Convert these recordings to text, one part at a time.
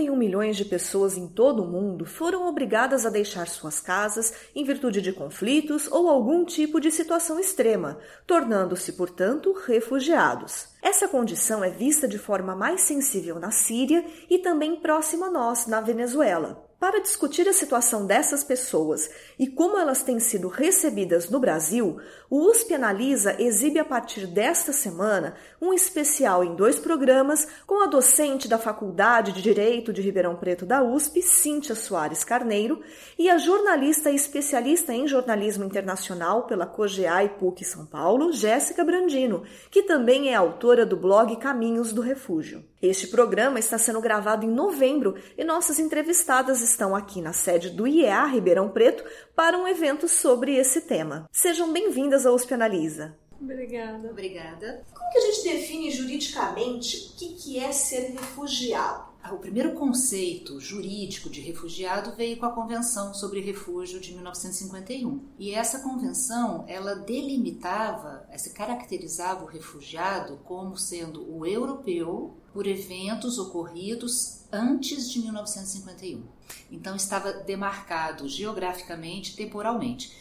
71 milhões de pessoas em todo o mundo foram obrigadas a deixar suas casas em virtude de conflitos ou algum tipo de situação extrema, tornando-se, portanto, refugiados. Essa condição é vista de forma mais sensível na Síria e também próxima a nós, na Venezuela. Para discutir a situação dessas pessoas e como elas têm sido recebidas no Brasil, o USP Analisa exibe a partir desta semana um especial em dois programas com a docente da Faculdade de Direito de Ribeirão Preto da USP, Cíntia Soares Carneiro, e a jornalista especialista em jornalismo internacional pela COGEA e PUC São Paulo, Jéssica Brandino, que também é autora do blog Caminhos do Refúgio. Este programa está sendo gravado em novembro e nossas entrevistadas estão aqui na sede do IEA Ribeirão Preto para um evento sobre esse tema. Sejam bem-vindas ao USP Analisa. Obrigada. Obrigada. Como que a gente define juridicamente o que é ser refugiado? O primeiro conceito jurídico de refugiado veio com a Convenção sobre Refúgio de 1951. E essa convenção, ela delimitava, se caracterizava o refugiado como sendo o europeu por eventos ocorridos antes de 1951. Então estava demarcado geograficamente, temporalmente.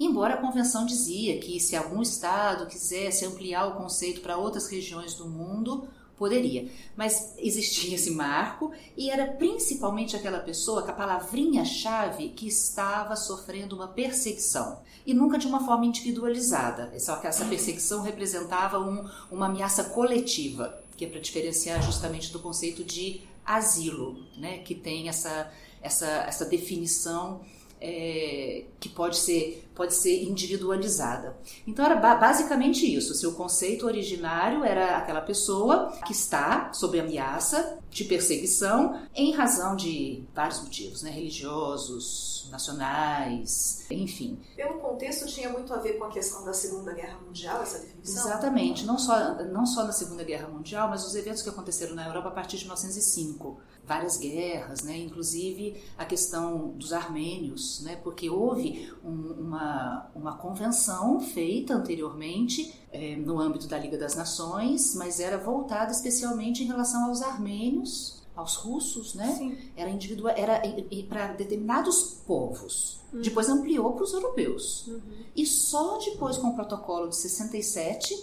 Embora a convenção dizia que se algum estado quisesse ampliar o conceito para outras regiões do mundo, Poderia, mas existia esse marco e era principalmente aquela pessoa com a palavrinha-chave que estava sofrendo uma perseguição. E nunca de uma forma individualizada. Só que essa perseguição representava um, uma ameaça coletiva, que é para diferenciar justamente do conceito de asilo, né, que tem essa, essa, essa definição é, que pode ser, pode ser individualizada. Então era basicamente isso. Seu conceito originário era aquela pessoa que está sob ameaça de perseguição em razão de vários motivos, né? religiosos, nacionais, enfim. Pelo contexto tinha muito a ver com a questão da Segunda Guerra Mundial essa definição. Exatamente, não só não só na Segunda Guerra Mundial, mas os eventos que aconteceram na Europa a partir de 1905 várias guerras, né? inclusive a questão dos armênios, né? porque houve um, uma, uma convenção feita anteriormente é, no âmbito da Liga das Nações, mas era voltada especialmente em relação aos armênios, aos russos, né? Sim. Era individual, era para determinados povos. Uhum. Depois ampliou para os europeus. Uhum. E só depois com o protocolo de 67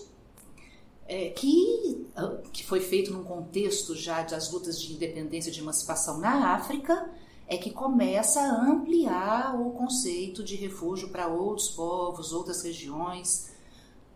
é, que, ah, que foi feito num contexto já das lutas de independência e de emancipação na África, é que começa a ampliar o conceito de refúgio para outros povos, outras regiões.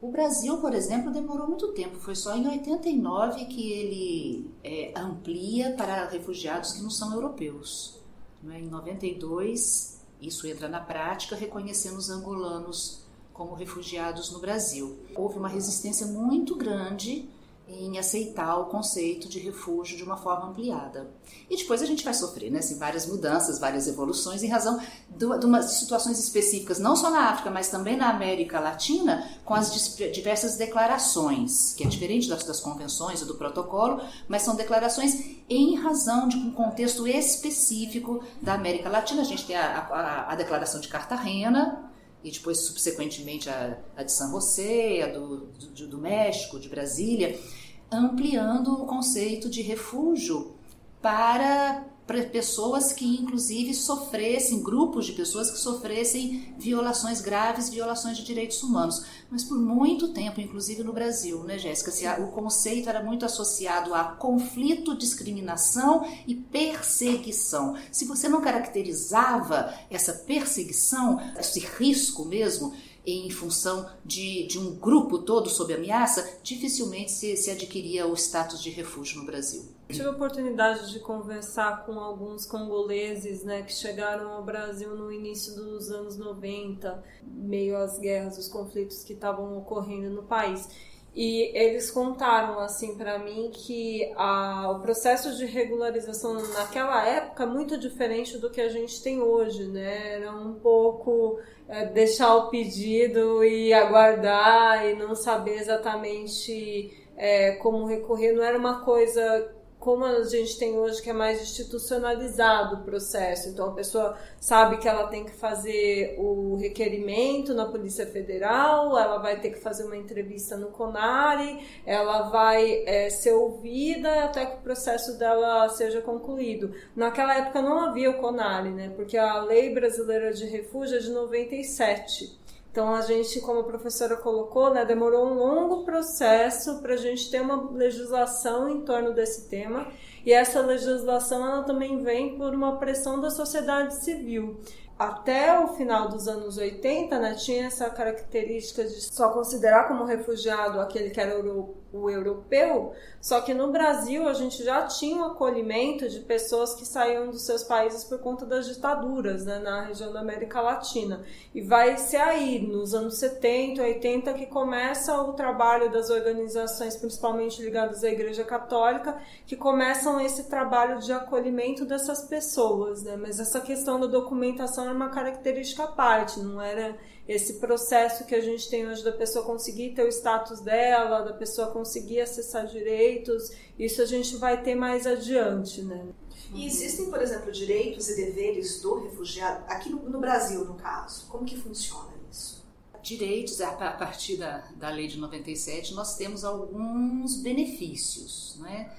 O Brasil, por exemplo, demorou muito tempo, foi só em 89 que ele é, amplia para refugiados que não são europeus. Né? Em 92, isso entra na prática, reconhecendo os angolanos como refugiados no Brasil. Houve uma resistência muito grande em aceitar o conceito de refúgio de uma forma ampliada. E depois a gente vai sofrer né, assim, várias mudanças, várias evoluções, em razão de, umas situações específicas, não só na África, mas também na América Latina, com as diversas declarações, que é diferente das, das convenções e do protocolo, mas são declarações em razão de um contexto específico da América Latina. A gente tem a, a, a Declaração de Cartagena, e depois, subsequentemente, a, a de San José, a do, do, do México, de Brasília, ampliando o conceito de refúgio para pessoas que inclusive sofressem, grupos de pessoas que sofressem violações graves, violações de direitos humanos. Mas por muito tempo, inclusive no Brasil, né, Jéssica, o conceito era muito associado a conflito, discriminação e perseguição. Se você não caracterizava essa perseguição, esse risco mesmo, em função de, de um grupo todo sob ameaça, dificilmente se, se adquiria o status de refúgio no Brasil. Tive a oportunidade de conversar com alguns congoleses né, que chegaram ao Brasil no início dos anos 90, meio às guerras, os conflitos que estavam ocorrendo no país. E eles contaram assim para mim que a, o processo de regularização naquela época é muito diferente do que a gente tem hoje, né? Era um pouco deixar o pedido e aguardar e não saber exatamente é, como recorrer. Não era uma coisa como a gente tem hoje, que é mais institucionalizado o processo. Então, a pessoa sabe que ela tem que fazer o requerimento na Polícia Federal, ela vai ter que fazer uma entrevista no CONARE, ela vai é, ser ouvida até que o processo dela seja concluído. Naquela época não havia o CONARE, né? Porque a Lei Brasileira de Refúgio é de 97. Então a gente, como a professora colocou, né, demorou um longo processo para a gente ter uma legislação em torno desse tema. E essa legislação ela também vem por uma pressão da sociedade civil até o final dos anos 80, né, tinha essa característica de só considerar como refugiado aquele que era o europeu, só que no Brasil a gente já tinha o um acolhimento de pessoas que saíam dos seus países por conta das ditaduras né, na região da América Latina. E vai ser aí, nos anos 70, 80, que começa o trabalho das organizações, principalmente ligadas à Igreja Católica, que começam esse trabalho de acolhimento dessas pessoas. Né? Mas essa questão da documentação era uma característica à parte, não era esse processo que a gente tem hoje da pessoa conseguir ter o status dela, da pessoa conseguir acessar direitos, isso a gente vai ter mais adiante, né? E existem, por exemplo, direitos e deveres do refugiado, aqui no, no Brasil, no caso, como que funciona isso? Direitos, a partir da, da lei de 97, nós temos alguns benefícios, não é?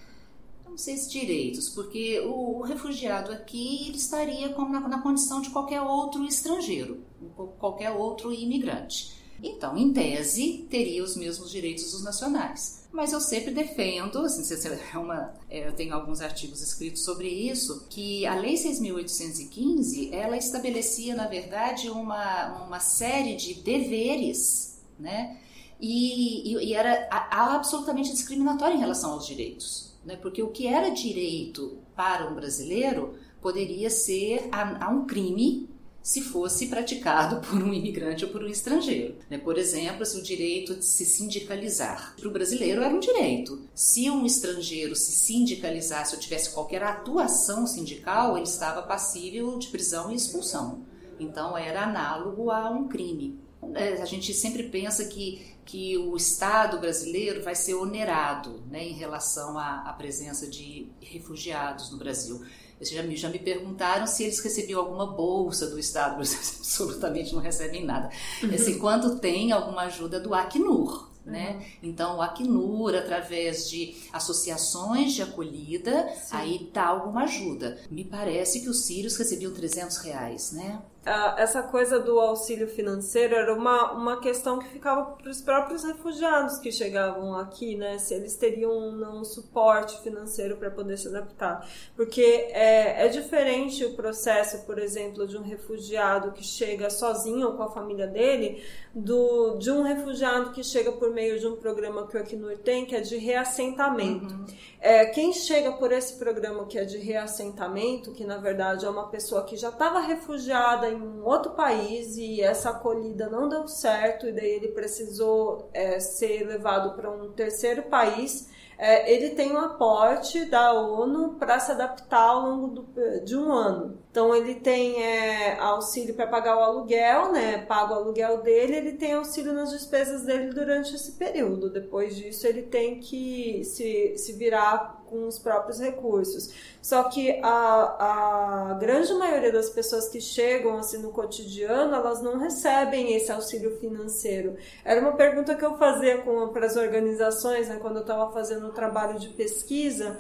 Não sei se direitos, porque o, refugiado aqui ele estaria com, na, na, condição de qualquer outro estrangeiro, qualquer outro imigrante. Então, em tese, teria os mesmos direitos dos nacionais. Mas eu sempre defendo, assim, é uma, é, eu tenho alguns artigos escritos sobre isso, que a Lei 6.815 ela estabelecia, na verdade, uma, uma série de deveres, né? E, e, e era absolutamente discriminatória em relação aos direitos né? porque o que era direito para um brasileiro poderia ser a, a um crime se fosse praticado por um imigrante ou por um estrangeiro. Né? Por exemplo, o direito de se sindicalizar para o brasileiro era um direito. Se um estrangeiro se sindicalizasse ou tivesse qualquer atuação sindical, ele estava passível de prisão e expulsão. Então era análogo a um crime. É, a gente sempre pensa que, que o Estado brasileiro vai ser onerado né, em relação à, à presença de refugiados no Brasil. Já me, já me perguntaram se eles recebiam alguma bolsa do Estado, mas absolutamente não recebem nada. Uhum. Assim, quando tem alguma ajuda do Acnur, né? Uhum. Então, o Acnur, através de associações de acolhida, Sim. aí dá alguma ajuda. Me parece que os sírios recebiam 300 reais, né? Essa coisa do auxílio financeiro era uma, uma questão que ficava para os próprios refugiados que chegavam aqui, né? Se eles teriam um, um suporte financeiro para poder se adaptar. Porque é, é diferente o processo, por exemplo, de um refugiado que chega sozinho ou com a família dele, do, de um refugiado que chega por meio de um programa que o Acnur tem, que é de reassentamento. Uhum. É, quem chega por esse programa que é de reassentamento, que na verdade é uma pessoa que já estava refugiada em um outro país e essa acolhida não deu certo e daí ele precisou é, ser levado para um terceiro país é, ele tem um aporte da ONU para se adaptar ao longo do, de um ano. Então ele tem é, auxílio para pagar o aluguel, né? Paga o aluguel dele, ele tem auxílio nas despesas dele durante esse período. Depois disso ele tem que se, se virar com os próprios recursos. Só que a, a grande maioria das pessoas que chegam assim no cotidiano, elas não recebem esse auxílio financeiro. Era uma pergunta que eu fazia para as organizações, né, quando eu estava fazendo o trabalho de pesquisa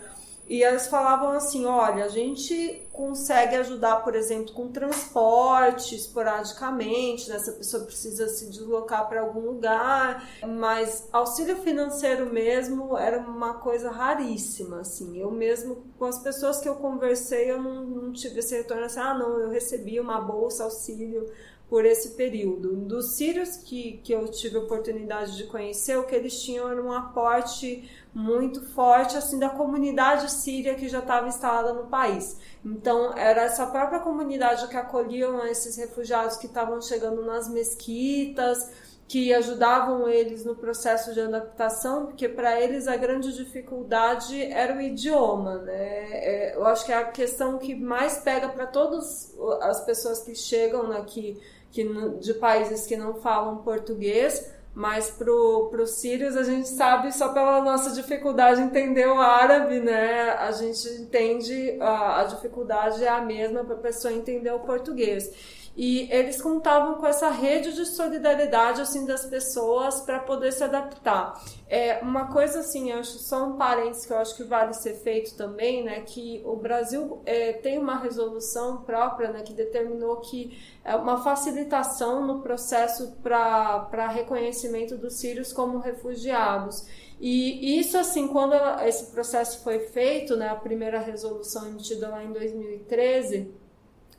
e elas falavam assim: olha, a gente consegue ajudar, por exemplo, com transporte esporadicamente, né? se a pessoa precisa se deslocar para algum lugar, mas auxílio financeiro mesmo era uma coisa raríssima. Assim. Eu mesmo, com as pessoas que eu conversei, eu não, não tive esse retorno assim: ah, não, eu recebi uma bolsa auxílio por esse período. Dos sírios que, que eu tive a oportunidade de conhecer, o que eles tinham era um aporte muito forte assim da comunidade síria que já estava instalada no país. Então era essa própria comunidade que acolhiam esses refugiados que estavam chegando nas mesquitas, que ajudavam eles no processo de adaptação, porque para eles a grande dificuldade era o idioma, né? É, eu acho que é a questão que mais pega para todas as pessoas que chegam aqui que, de países que não falam português, mas pro, pro sírios a gente sabe só pela nossa dificuldade entender o árabe, né? A gente entende a, a dificuldade é a mesma para a pessoa entender o português e eles contavam com essa rede de solidariedade assim das pessoas para poder se adaptar. É uma coisa assim, acho só um parênteses que eu acho que vale ser feito também, né, que o Brasil é, tem uma resolução própria, né, que determinou que é uma facilitação no processo para reconhecimento dos sírios como refugiados. E isso, assim, quando esse processo foi feito, né, a primeira resolução emitida lá em 2013,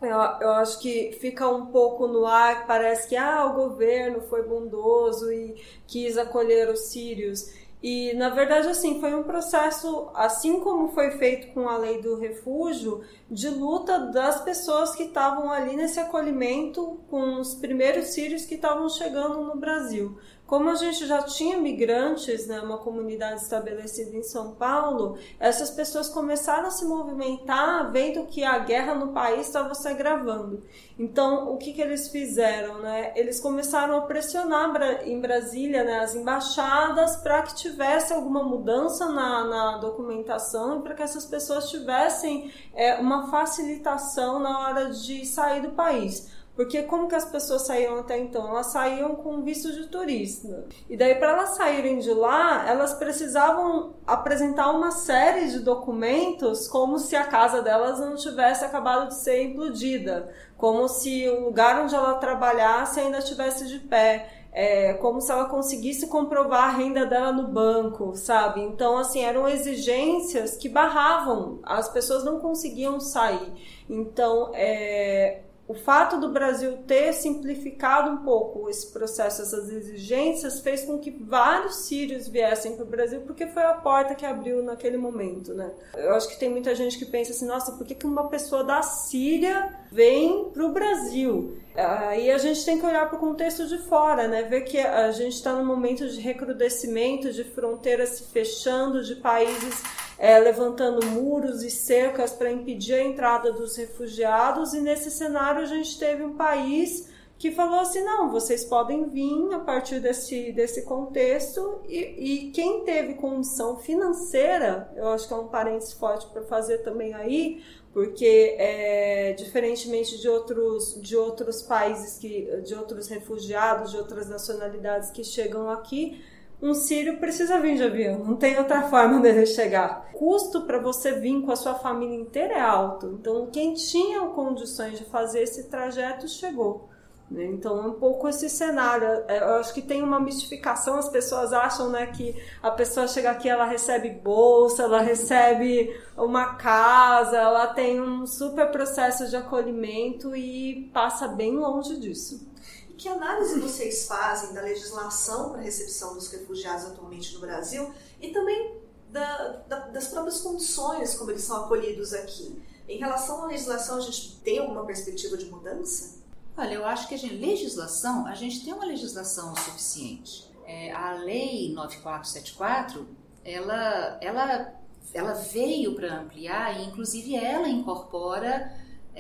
eu, eu, acho que fica um pouco no ar, parece que ah, o governo foi bondoso e quis acolher os sírios. E, na verdade, assim, foi um processo, assim como foi feito com a lei do refúgio, de luta das pessoas que estavam ali nesse acolhimento com os primeiros sírios que estavam chegando no Brasil. Como a gente já tinha migrantes, né, uma comunidade estabelecida em São Paulo, essas pessoas começaram a se movimentar vendo que a guerra no país estava se agravando. Então, o que, que eles fizeram? Né? Eles começaram a pressionar em Brasília né, as embaixadas para que tivesse alguma mudança na, na documentação e para que essas pessoas tivessem é, uma facilitação na hora de sair do país. Porque como que as pessoas saíam até então? Elas saíam com visto de turista. E daí para elas saírem de lá, elas precisavam apresentar uma série de documentos como se a casa delas não tivesse acabado de ser implodida, como se o lugar onde ela trabalhasse ainda estivesse de pé. É, como se ela conseguisse comprovar a renda dela no banco, sabe? Então, assim, eram exigências que barravam, as pessoas não conseguiam sair. Então, é, o fato do Brasil ter simplificado um pouco esse processo, essas exigências, fez com que vários sírios viessem para o Brasil, porque foi a porta que abriu naquele momento, né? Eu acho que tem muita gente que pensa assim, nossa, por que, uma pessoa da Síria vem para o Brasil? Aí a gente tem que olhar para o contexto de fora, né? Ver que a gente está num momento de recrudescimento, de fronteiras se fechando, de países é, levantando muros e cercas para impedir a entrada dos refugiados, e nesse cenário a gente teve um país que falou assim: não, vocês podem vir a partir desse, desse contexto, e, e quem teve condição financeira, eu acho que é um parênteses forte para fazer também aí, porque é, diferentemente de outros, de outros países, que, de outros refugiados, de outras nacionalidades que chegam aqui, um sírio precisa vir de avião, não tem outra forma dele chegar. O custo para você vir com a sua família inteira é alto. Então, quem tinha condições de fazer esse trajeto chegou. Né? Então, é um pouco esse cenário. É, eu acho que tem uma mistificação, as pessoas acham né, que a pessoa chega aqui, ela recebe bolsa, ela recebe uma casa, ela tem um super processo de acolhimento e passa bem longe disso. Que análise vocês fazem da legislação para a recepção dos refugiados atualmente no Brasil e também da, da, das próprias condições como eles são acolhidos aqui? Em relação à legislação, a gente tem alguma perspectiva de mudança? Olha, eu acho que a gente, legislação, a gente tem uma legislação suficiente. É, a Lei 9474, ela, ela, ela veio para ampliar e, inclusive, ela incorpora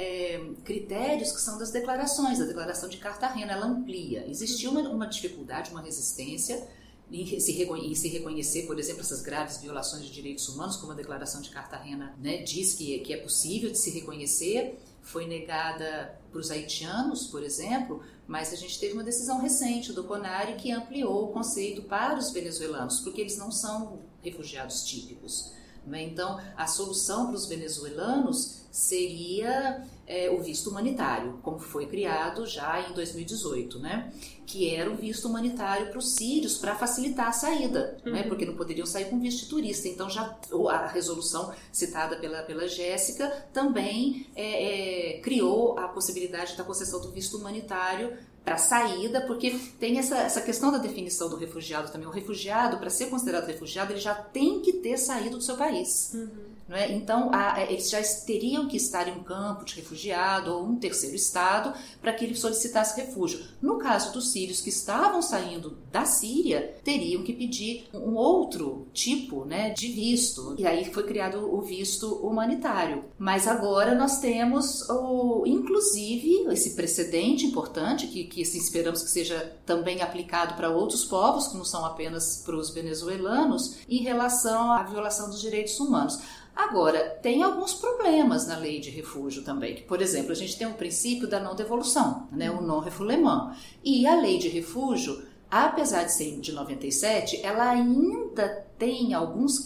é, critérios que são das declarações, a declaração de Cartagena, ela amplia. Existia uma, uma dificuldade, uma resistência em se, em se, reconhecer, por exemplo, essas graves violações de direitos humanos, como a declaração de Cartagena né, diz que, que é possível de se reconhecer, foi negada para os haitianos, por exemplo, mas a gente teve uma decisão recente do CONARE que ampliou o conceito para os venezuelanos, porque eles não são refugiados típicos. Né? Então, a solução para os venezuelanos seria é, o visto humanitário, como foi criado já em 2018, né? que era o visto humanitário para os sírios para facilitar a saída, né? uhum. né? porque não poderiam sair com visto de turista. Então, já a resolução citada pela, pela Jéssica também é, é, criou a possibilidade da concessão do visto humanitário para saída, porque tem essa, essa questão da definição do refugiado também. O refugiado, para ser considerado refugiado, ele já tem que ter saído do seu país. Uhum. É? Então, a, eles já teriam que estar em um campo de refugiado ou um terceiro estado para que ele solicitasse refúgio. No caso dos sírios que estavam saindo da Síria, teriam que pedir um outro tipo né, de visto. E aí foi criado o visto humanitário. Mas agora nós temos, o, inclusive, esse precedente importante, que, que assim, esperamos que seja também aplicado para outros povos, que não são apenas para os venezuelanos, em relação à violação dos direitos humanos. Agora, tem alguns problemas na lei de refúgio também. Por exemplo, a gente tem o princípio da não devolução, né, o non-refoulement. E a lei de refúgio, apesar de ser de 97, ela ainda tem alguns,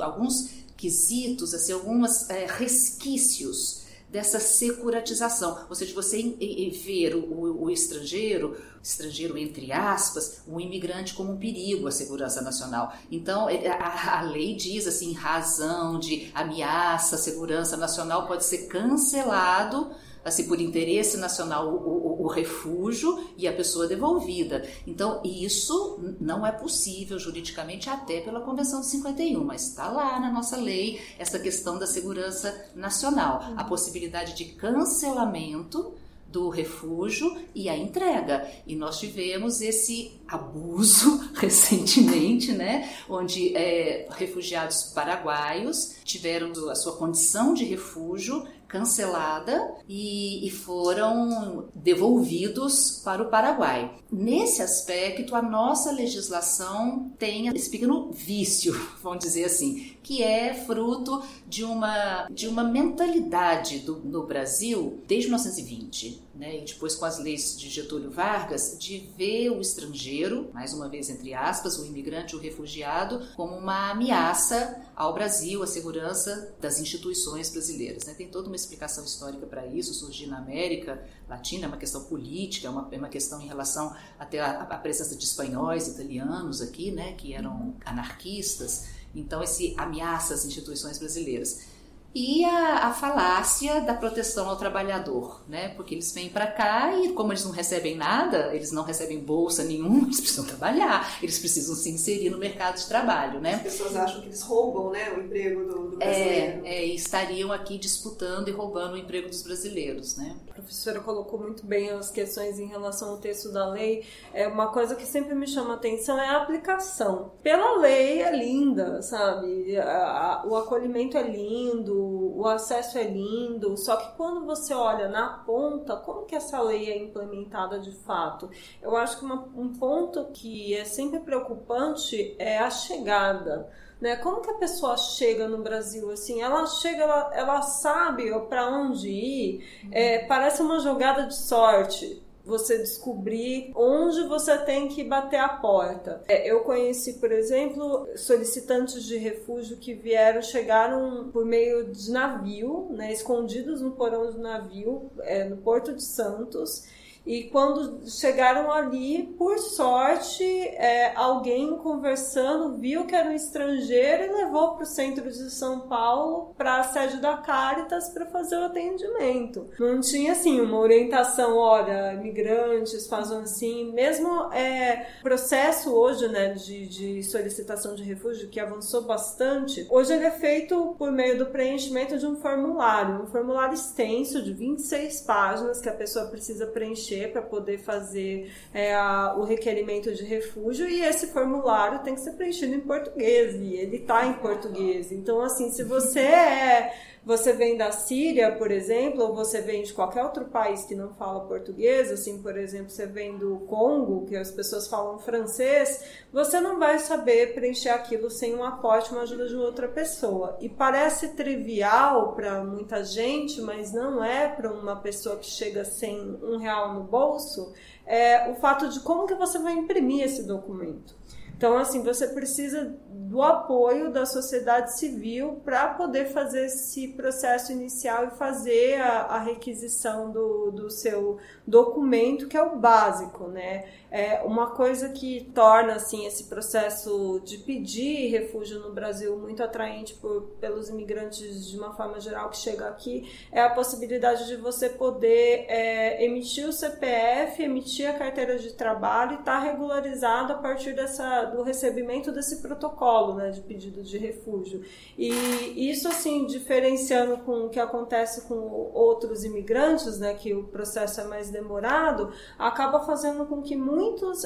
alguns quesitos, assim, alguns é, resquícios dessa securatização, ou seja, você ver o, o, estrangeiro, estrangeiro entre aspas, o imigrante como um perigo à segurança nacional. Então, a, a lei diz assim, razão de ameaça à segurança nacional pode ser cancelado assim, por interesse nacional, o, o, o, refúgio e a pessoa devolvida. Então, isso não é possível juridicamente, até pela Convenção de 51, mas está lá na nossa lei essa questão da segurança nacional, a possibilidade de cancelamento do refúgio e a entrega. E nós tivemos esse abuso recentemente, né, onde é, refugiados paraguaios tiveram a sua condição de refúgio cancelada e, e, foram devolvidos para o Paraguai. Nesse aspecto, a nossa legislação tem esse pequeno vício, vamos dizer assim, que é fruto de uma, de uma mentalidade do, no Brasil desde 1920, né, e depois com as leis de Getúlio Vargas, de ver o estrangeiro, mais uma vez entre aspas, o imigrante, o refugiado, como uma ameaça ao Brasil, à segurança das instituições brasileiras. Né? Tem toda uma explicação histórica para isso, surgir na América Latina, é uma questão política, é uma, é uma questão em relação até à, presença de espanhóis, italianos aqui, né, que eram anarquistas. Então, esse ameaça às instituições brasileiras e a, a, falácia da proteção ao trabalhador, né? Porque eles vêm para cá e como eles não recebem nada, eles não recebem bolsa nenhuma, eles precisam trabalhar, eles precisam se inserir no mercado de trabalho, né? As pessoas acham que eles roubam, né, o emprego do, do é, brasileiro. É, é, estariam aqui disputando e roubando o emprego dos brasileiros, né? A professora colocou muito bem as questões em relação ao texto da lei. É uma coisa que sempre me chama atenção é a aplicação. Pela lei é linda, sabe? O acolhimento é lindo o acesso é lindo, só que quando você olha na ponta, como que essa lei é implementada de fato? Eu acho que uma, um ponto que é sempre preocupante é a chegada. Né? Como que a pessoa chega no Brasil assim? Ela chega, ela, ela sabe para onde ir. É, parece uma jogada de sorte você descobrir onde você tem que bater a porta. É, eu conheci, por exemplo, solicitantes de refúgio que vieram, chegaram por meio de navio, né, escondidos no porão do navio, é, no Porto de Santos e quando chegaram ali, por sorte, é, alguém conversando viu que era um estrangeiro e levou para o centro de São Paulo, para a sede da Caritas, para fazer o atendimento. Não tinha assim uma orientação, olha, imigrantes fazem assim. Mesmo é, processo hoje né, de, de solicitação de refúgio, que avançou bastante, hoje ele é feito por meio do preenchimento de um formulário, um formulário extenso de 26 páginas que a pessoa precisa preencher para poder fazer é, a, o requerimento de refúgio e esse formulário tem que ser preenchido em português e ele está em português. Então, assim, se você é você vem da Síria, por exemplo, ou você vem de qualquer outro país que não fala português, assim, por exemplo, você vem do Congo, que as pessoas falam francês, você não vai saber preencher aquilo sem um aporte, uma ajuda de outra pessoa. E parece trivial para muita gente, mas não é para uma pessoa que chega sem um real no bolso, é o fato de como que você vai imprimir esse documento. Então, assim, você precisa do apoio da sociedade civil para poder fazer esse processo inicial e fazer a, a requisição do, do seu documento, que é o básico, né? É uma coisa que torna assim esse processo de pedir refúgio no Brasil muito atraente por, pelos imigrantes de uma forma geral que chegam aqui é a possibilidade de você poder é, emitir o CPF, emitir a carteira de trabalho e estar tá regularizado a partir dessa do recebimento desse protocolo né, de pedido de refúgio. E isso, assim, diferenciando com o que acontece com outros imigrantes, né, que o processo é mais demorado, acaba fazendo com que muitos,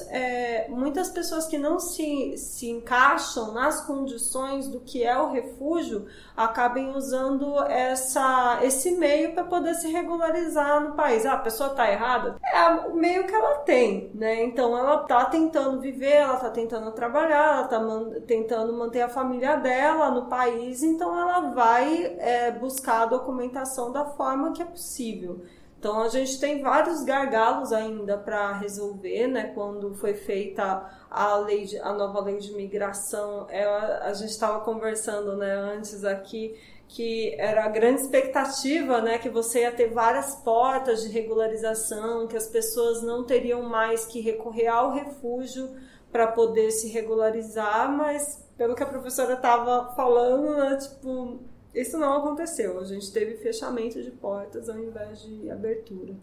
é, muitas pessoas que não se, se encaixam nas condições do que é o refúgio acabem usando essa, esse meio para poder se regularizar no país. Ah, a pessoa está errada? É o meio que ela tem, né? Então ela está tentando viver, ela está tentando trabalhar, ela está man tentando manter a família dela no país, então ela vai é, buscar a documentação da forma que é possível. Então a gente tem vários gargalos ainda para resolver, né? Quando foi feita a lei, de, a nova lei de migração, é, a gente estava conversando, né, antes aqui que era a grande expectativa, né, que você ia ter várias portas de regularização, que as pessoas não teriam mais que recorrer ao refúgio para poder se regularizar, mas pelo que a professora estava falando, né, tipo, isso não aconteceu. A gente teve fechamento de portas ao invés de abertura.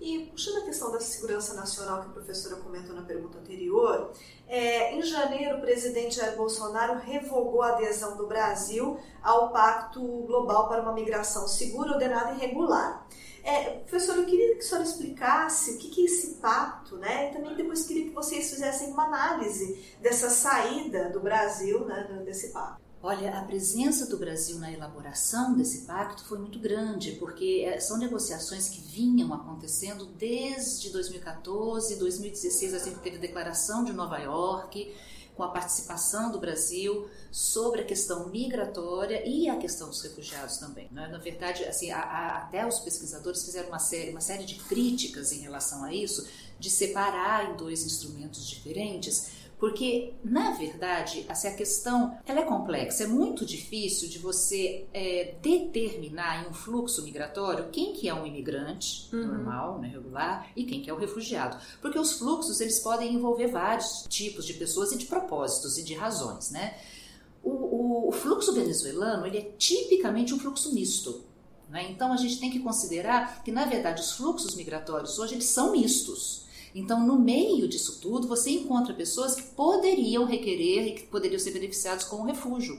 E puxando a questão da segurança nacional que a professora comentou na pergunta anterior, é, em janeiro o presidente Jair Bolsonaro revogou a adesão do Brasil ao Pacto Global para uma Migração Segura, Ordenada e Regular. É, professor, eu queria que a senhora explicasse o que, que é esse pacto, né? E também depois queria que vocês fizessem uma análise dessa saída do Brasil né, desse pacto. Olha, a presença do Brasil na elaboração desse pacto foi muito grande, porque eh, são negociações que vinham acontecendo desde 2014, 2016, a gente teve a declaração de Nova York, com a participação do Brasil sobre a questão migratória e a questão dos refugiados também. Né? Na verdade, assim, a, a, até os pesquisadores fizeram uma série, uma série de críticas em relação a isso, de separar em dois instrumentos diferentes, porque, na verdade, assim, a questão ela é complexa. É muito difícil de você é, determinar em um fluxo migratório quem que é um imigrante uhum. normal, né, regular, e quem que é o refugiado. Porque os fluxos eles podem envolver vários tipos de pessoas e de propósitos e de razões. Né? O, o, o fluxo venezuelano ele é tipicamente um fluxo misto. Né? Então, a gente tem que considerar que, na verdade, os fluxos migratórios hoje eles são mistos. Então, no meio disso tudo, você encontra pessoas que poderiam requerer e que poderiam ser beneficiados com o refúgio.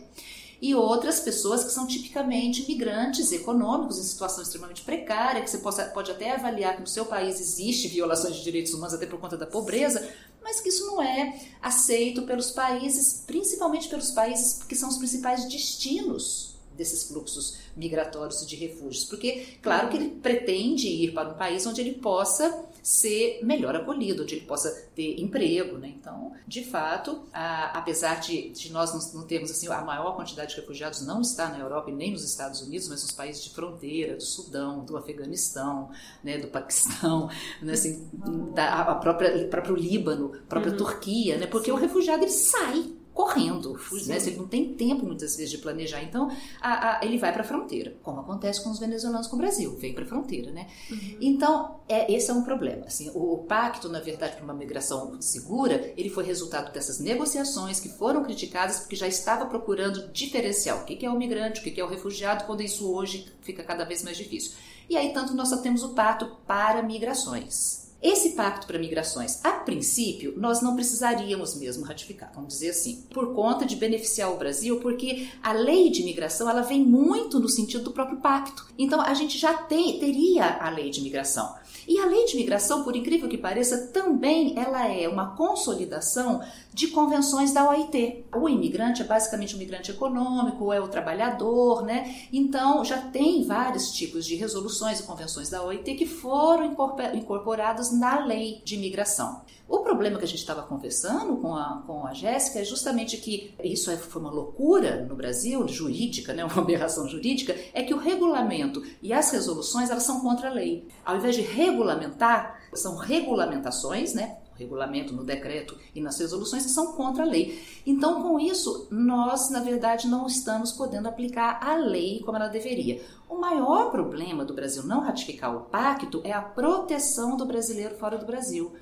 E outras pessoas que são tipicamente migrantes econômicos em situação extremamente precária, que você possa, pode até avaliar que no seu país existe violações de direitos humanos até por conta da pobreza, mas que isso não é aceito pelos países, principalmente pelos países que são os principais destinos desses fluxos migratórios de refúgios, porque claro que ele pretende ir para um país onde ele possa ser melhor acolhido, onde ele possa ter emprego, né? Então, de fato, a, apesar de, de nós não, não, termos assim a maior quantidade de refugiados não está na Europa e nem nos Estados Unidos, mas nos países de fronteira, do Sudão, do Afeganistão, né, do Paquistão, né, assim, da a própria próprio Líbano, própria uhum. Turquia, né? Porque Sim. o refugiado ele sai correndo, né? ele não tem tempo muitas vezes de planejar. Então, a, a, ele vai para a fronteira, como acontece com os venezuelanos com o Brasil, vem para a fronteira, né? Uhum. Então, é, esse é um problema. Assim, o, o pacto, na verdade, para uma migração segura, ele foi resultado dessas negociações que foram criticadas porque já estava procurando diferenciar o que é o migrante, o que é o refugiado, quando isso hoje fica cada vez mais difícil. E aí, tanto nós só temos o pacto para migrações. Esse pacto para migrações, a princípio, nós não precisaríamos mesmo ratificar, vamos dizer assim, por conta de beneficiar o Brasil, porque a lei de imigração ela vem muito no sentido do próprio pacto. Então a gente já tem, teria a lei de imigração. E a lei de imigração, por incrível que pareça, também ela é uma consolidação de convenções da OIT. O imigrante é basicamente um migrante econômico, é o trabalhador, né? Então já tem vários tipos de resoluções e convenções da OIT que foram incorporadas na lei de imigração. O problema que a gente estava conversando com a, com a Jéssica é justamente que isso é, foi uma loucura no Brasil, jurídica, né, uma aberração jurídica, é que o regulamento e as resoluções elas são contra a lei. Ao invés de regulamentar, são regulamentações, né, regulamento, no decreto e nas resoluções que são contra a lei. Então, com isso, nós, na verdade, não estamos podendo aplicar a lei como ela deveria. O maior problema do Brasil não ratificar o pacto é a proteção do brasileiro fora do Brasil.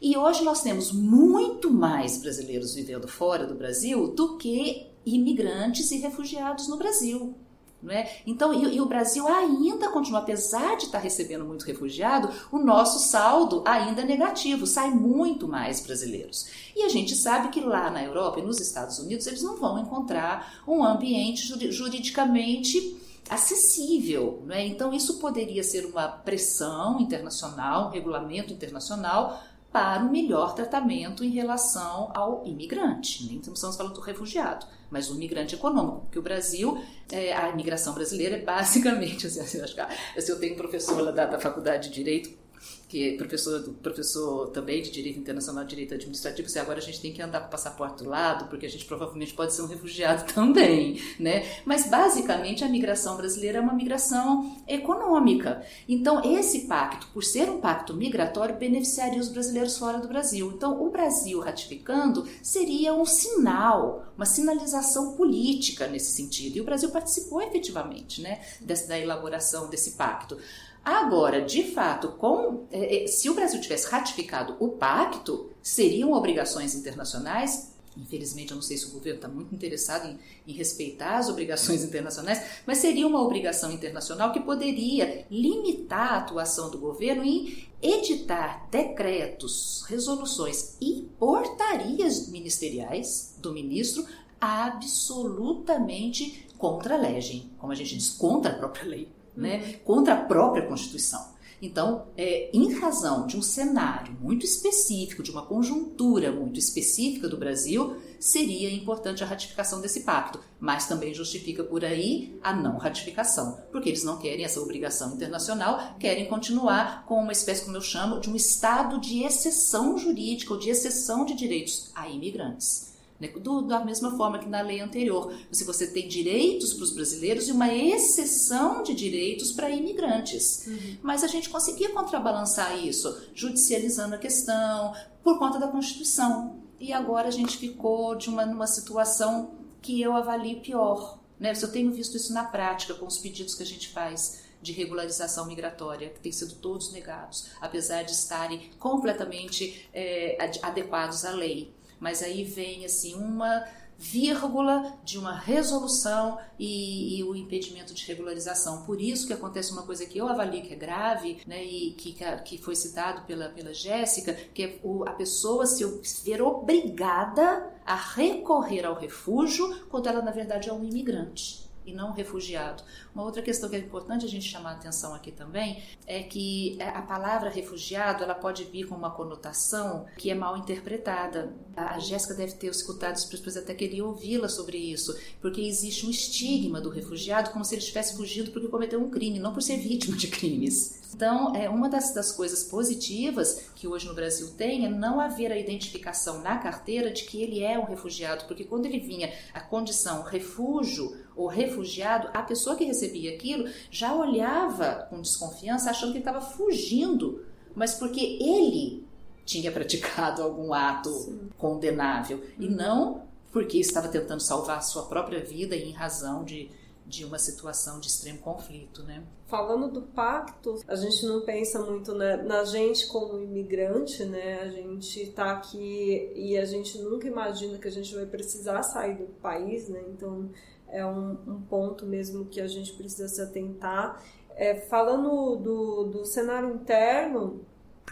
E hoje nós temos muito mais brasileiros vivendo fora do Brasil do que imigrantes e refugiados no Brasil. Não é? Então, e, e, o Brasil ainda continua, apesar de estar recebendo muito refugiado, o nosso saldo ainda é negativo, sai muito mais brasileiros. E a gente sabe que lá na Europa e nos Estados Unidos eles não vão encontrar um ambiente juridicamente acessível. Né? Então, isso poderia ser uma pressão internacional, um regulamento internacional para o melhor tratamento em relação ao imigrante. Nem estamos falando do refugiado, mas o imigrante econômico, porque o Brasil, é, a imigração brasileira é basicamente, assim, eu, acho que, eu tenho um professor lá da, da Faculdade de Direito que é professor, professor também de Direito Internacional, Direito Administrativo, se agora a gente tem que andar com o passaporte do lado, porque a gente provavelmente pode ser um refugiado também, né? Mas basicamente a migração brasileira é uma migração econômica. Então esse pacto, por ser um pacto migratório, beneficiaria os brasileiros fora do Brasil. Então o Brasil ratificando seria um sinal, uma sinalização política nesse sentido. E o Brasil participou efetivamente, né, da elaboração desse pacto. Agora, de fato, com, é, é, se o Brasil tivesse ratificado o pacto, seriam obrigações internacionais. Infelizmente, eu não sei se o governo está muito interessado em, em, respeitar as obrigações internacionais, mas seria uma obrigação internacional que poderia limitar a atuação do governo em editar decretos, resoluções e portarias ministeriais do ministro absolutamente contra a lei, como a gente diz, contra a própria lei né, contra a própria Constituição. Então, é, em razão de um cenário muito específico, de uma conjuntura muito específica do Brasil, seria importante a ratificação desse pacto, mas também justifica por aí a não ratificação, porque eles não querem essa obrigação internacional, querem continuar com uma espécie, como eu chamo, de um estado de exceção jurídica ou de exceção de direitos a imigrantes. Né? Do, da mesma forma que na lei anterior. Se você tem direitos para os brasileiros e uma exceção de direitos para imigrantes. Uhum. Mas a gente conseguia contrabalançar isso, judicializando a questão, por conta da Constituição. E agora a gente ficou de uma, numa situação que eu avalio pior. Né? Eu tenho visto isso na prática com os pedidos que a gente faz de regularização migratória, que têm sido todos negados, apesar de estarem completamente é, adequados à lei mas aí vem assim uma vírgula de uma resolução e, e, o impedimento de regularização. Por isso que acontece uma coisa que eu avalio que é grave, né, e que, que foi citado pela, pela Jéssica, que é o, a pessoa se ver obrigada a recorrer ao refúgio quando ela, na verdade, é um imigrante e não refugiado. Uma outra questão que é importante a gente chamar a atenção aqui também é que a palavra refugiado ela pode vir com uma conotação que é mal interpretada. A Jéssica deve ter escutado isso, depois até queria ouvi-la sobre isso, porque existe um estigma do refugiado como se ele estivesse fugindo porque cometeu um crime, não por ser vítima de crimes. Então, é uma das, das coisas positivas que hoje no Brasil tem é não haver a identificação na carteira de que ele é um refugiado, porque quando ele vinha a condição refúgio ou refugiado, a pessoa que recebia aquilo já olhava com desconfiança, achando que ele estava fugindo, mas porque ele tinha praticado algum ato Sim. condenável uhum. e não porque estava tentando salvar a sua própria vida em razão de de uma situação de extremo conflito, né? Falando do pacto, a gente não pensa muito né, na gente como imigrante, né? A gente está aqui e a gente nunca imagina que a gente vai precisar sair do país, né? Então é um, um ponto mesmo que a gente precisa se atentar. É, falando do, do cenário interno,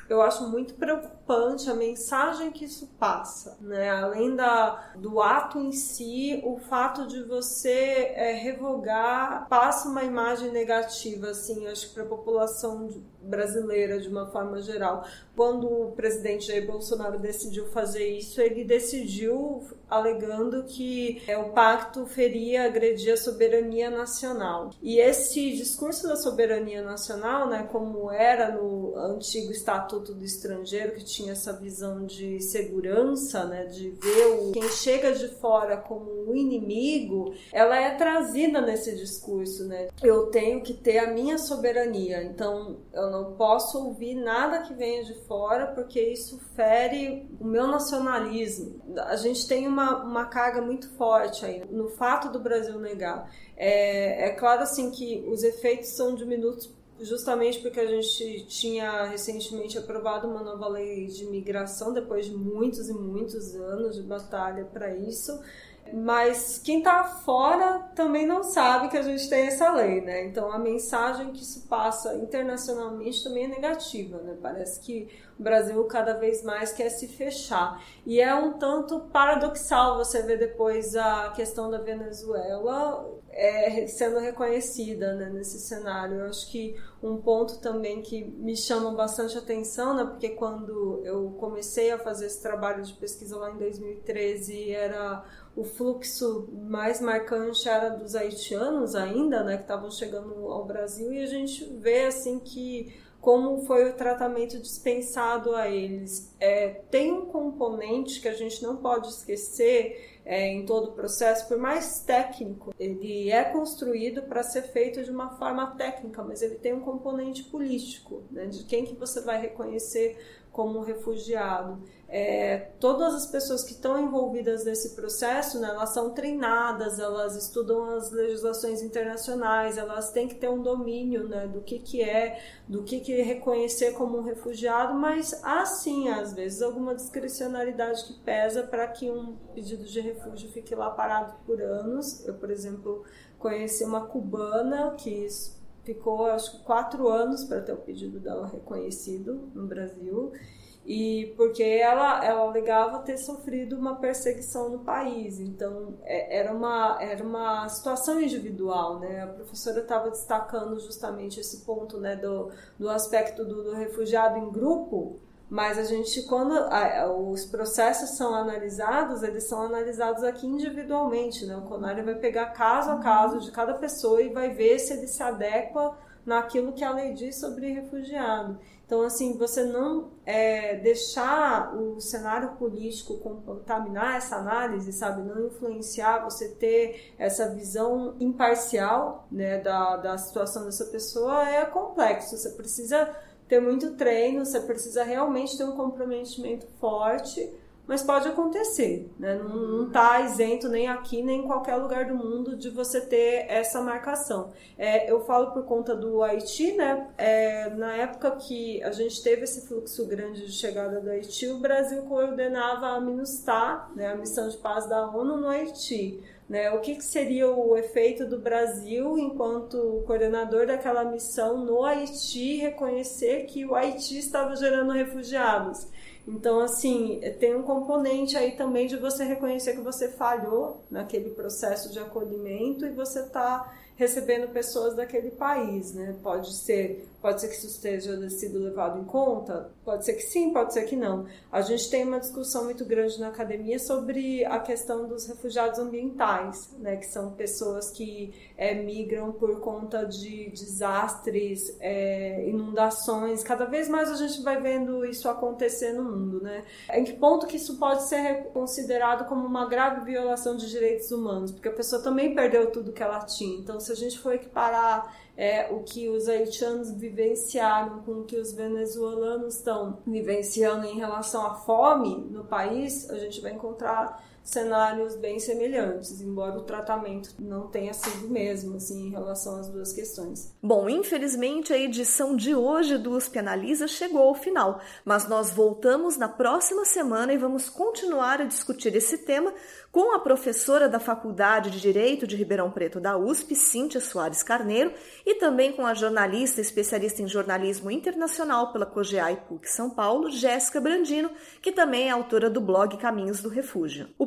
eu acho muito preocupante a mensagem que isso passa, né? Além da, do ato em si, o fato de você é, revogar passa uma imagem negativa, assim, acho que para a população brasileira de uma forma geral. Quando o presidente Jair Bolsonaro decidiu fazer isso, ele decidiu alegando que é, o pacto feria agredir a soberania nacional. E esse discurso da soberania nacional, né, como era no antigo Estatuto do Estrangeiro, que tinha essa visão de segurança, né, de ver o, quem chega de fora como um inimigo, ela é trazida nesse discurso, né? Eu tenho que ter a minha soberania. Então, eu eu não posso ouvir nada que venha de fora porque isso fere o meu nacionalismo. A gente tem uma, uma carga muito forte aí no fato do Brasil negar. É, é claro assim que os efeitos são diminutos justamente porque a gente tinha recentemente aprovado uma nova lei de imigração depois de muitos e muitos anos de batalha para isso Mas quem está fora também não sabe que a gente tem essa lei, né? Então a mensagem que se passa internacionalmente também é negativa, né? Parece que o Brasil cada vez mais quer se fechar. E é um tanto paradoxal você ver depois a questão da Venezuela é, sendo reconhecida né, nesse cenário. Eu acho que um ponto também que me chama bastante atenção, né, porque quando eu comecei a fazer esse trabalho de pesquisa lá em 2013, era o fluxo mais marcante era dos haitianos ainda, né, que estavam chegando ao Brasil, e a gente vê assim que como foi o tratamento dispensado a eles. É, tem um componente que a gente não pode esquecer é, em todo o processo, por mais técnico, ele é construído para ser feito de uma forma técnica, mas ele tem um componente político, né, de quem que você vai reconhecer como refugiado. É, todas as pessoas que estão envolvidas nesse processo, né, elas são treinadas, elas estudam as legislações internacionais, elas têm que ter um domínio né, do que, que é, do que, que reconhecer como um refugiado, mas há sim, às vezes, alguma discricionalidade que pesa para que um pedido de refúgio fique lá parado por anos. Eu, por exemplo, conheci uma cubana que ficou, acho que, quatro anos para ter o pedido dela reconhecido no Brasil e porque ela, ela alegava ter sofrido uma perseguição no país, então é, era uma, era uma situação individual, né? A professora estava destacando justamente esse ponto, né, do, do aspecto do, do refugiado em grupo, mas a gente, quando a, os processos são analisados, eles são analisados aqui individualmente, né? O CONARE vai pegar caso a caso de cada pessoa e vai ver se ele se adequa naquilo que a lei diz sobre refugiado. Então, assim, você não é, deixar o cenário político contaminar essa análise, sabe? Não influenciar, você ter essa visão imparcial né, da, da situação dessa pessoa é complexo. Você precisa ter muito treino, você precisa realmente ter um comprometimento forte mas pode acontecer, né? Não está isento nem aqui nem em qualquer lugar do mundo de você ter essa marcação. É, eu falo por conta do Haiti, né? É, na época que a gente teve esse fluxo grande de chegada do Haiti, o Brasil coordenava a MINUSTAH, né? a missão de paz da ONU no Haiti. Né, o que, que, seria o efeito do Brasil enquanto coordenador daquela missão no Haiti reconhecer que o Haiti estava gerando refugiados? Então, assim, tem um componente aí também de você reconhecer que você falhou naquele processo de acolhimento e você está recebendo pessoas daquele país, né? Pode ser Pode ser que isso esteja sido levado em conta? Pode ser que sim, pode ser que não. A gente tem uma discussão muito grande na academia sobre a questão dos refugiados ambientais, né, que são pessoas que é, migram por conta de desastres, é, inundações. Cada vez mais a gente vai vendo isso acontecer no mundo. Né? Em que ponto que isso pode ser considerado como uma grave violação de direitos humanos? Porque a pessoa também perdeu tudo que ela tinha. Então, se a gente for equiparar é, o que os haitianos vivenciaram com o que os venezuelanos estão vivenciando em relação à fome no país, a gente vai encontrar cenários bem semelhantes, embora o tratamento não tenha sido o mesmo assim, em relação às duas questões. Bom, infelizmente a edição de hoje do USP Analisa chegou ao final, mas nós voltamos na próxima semana e vamos continuar a discutir esse tema com a professora da Faculdade de Direito de Ribeirão Preto da USP, Cíntia Soares Carneiro, e também com a jornalista especialista em jornalismo internacional pela COGEA e PUC São Paulo, Jéssica Brandino, que também é autora do blog Caminhos do Refúgio. O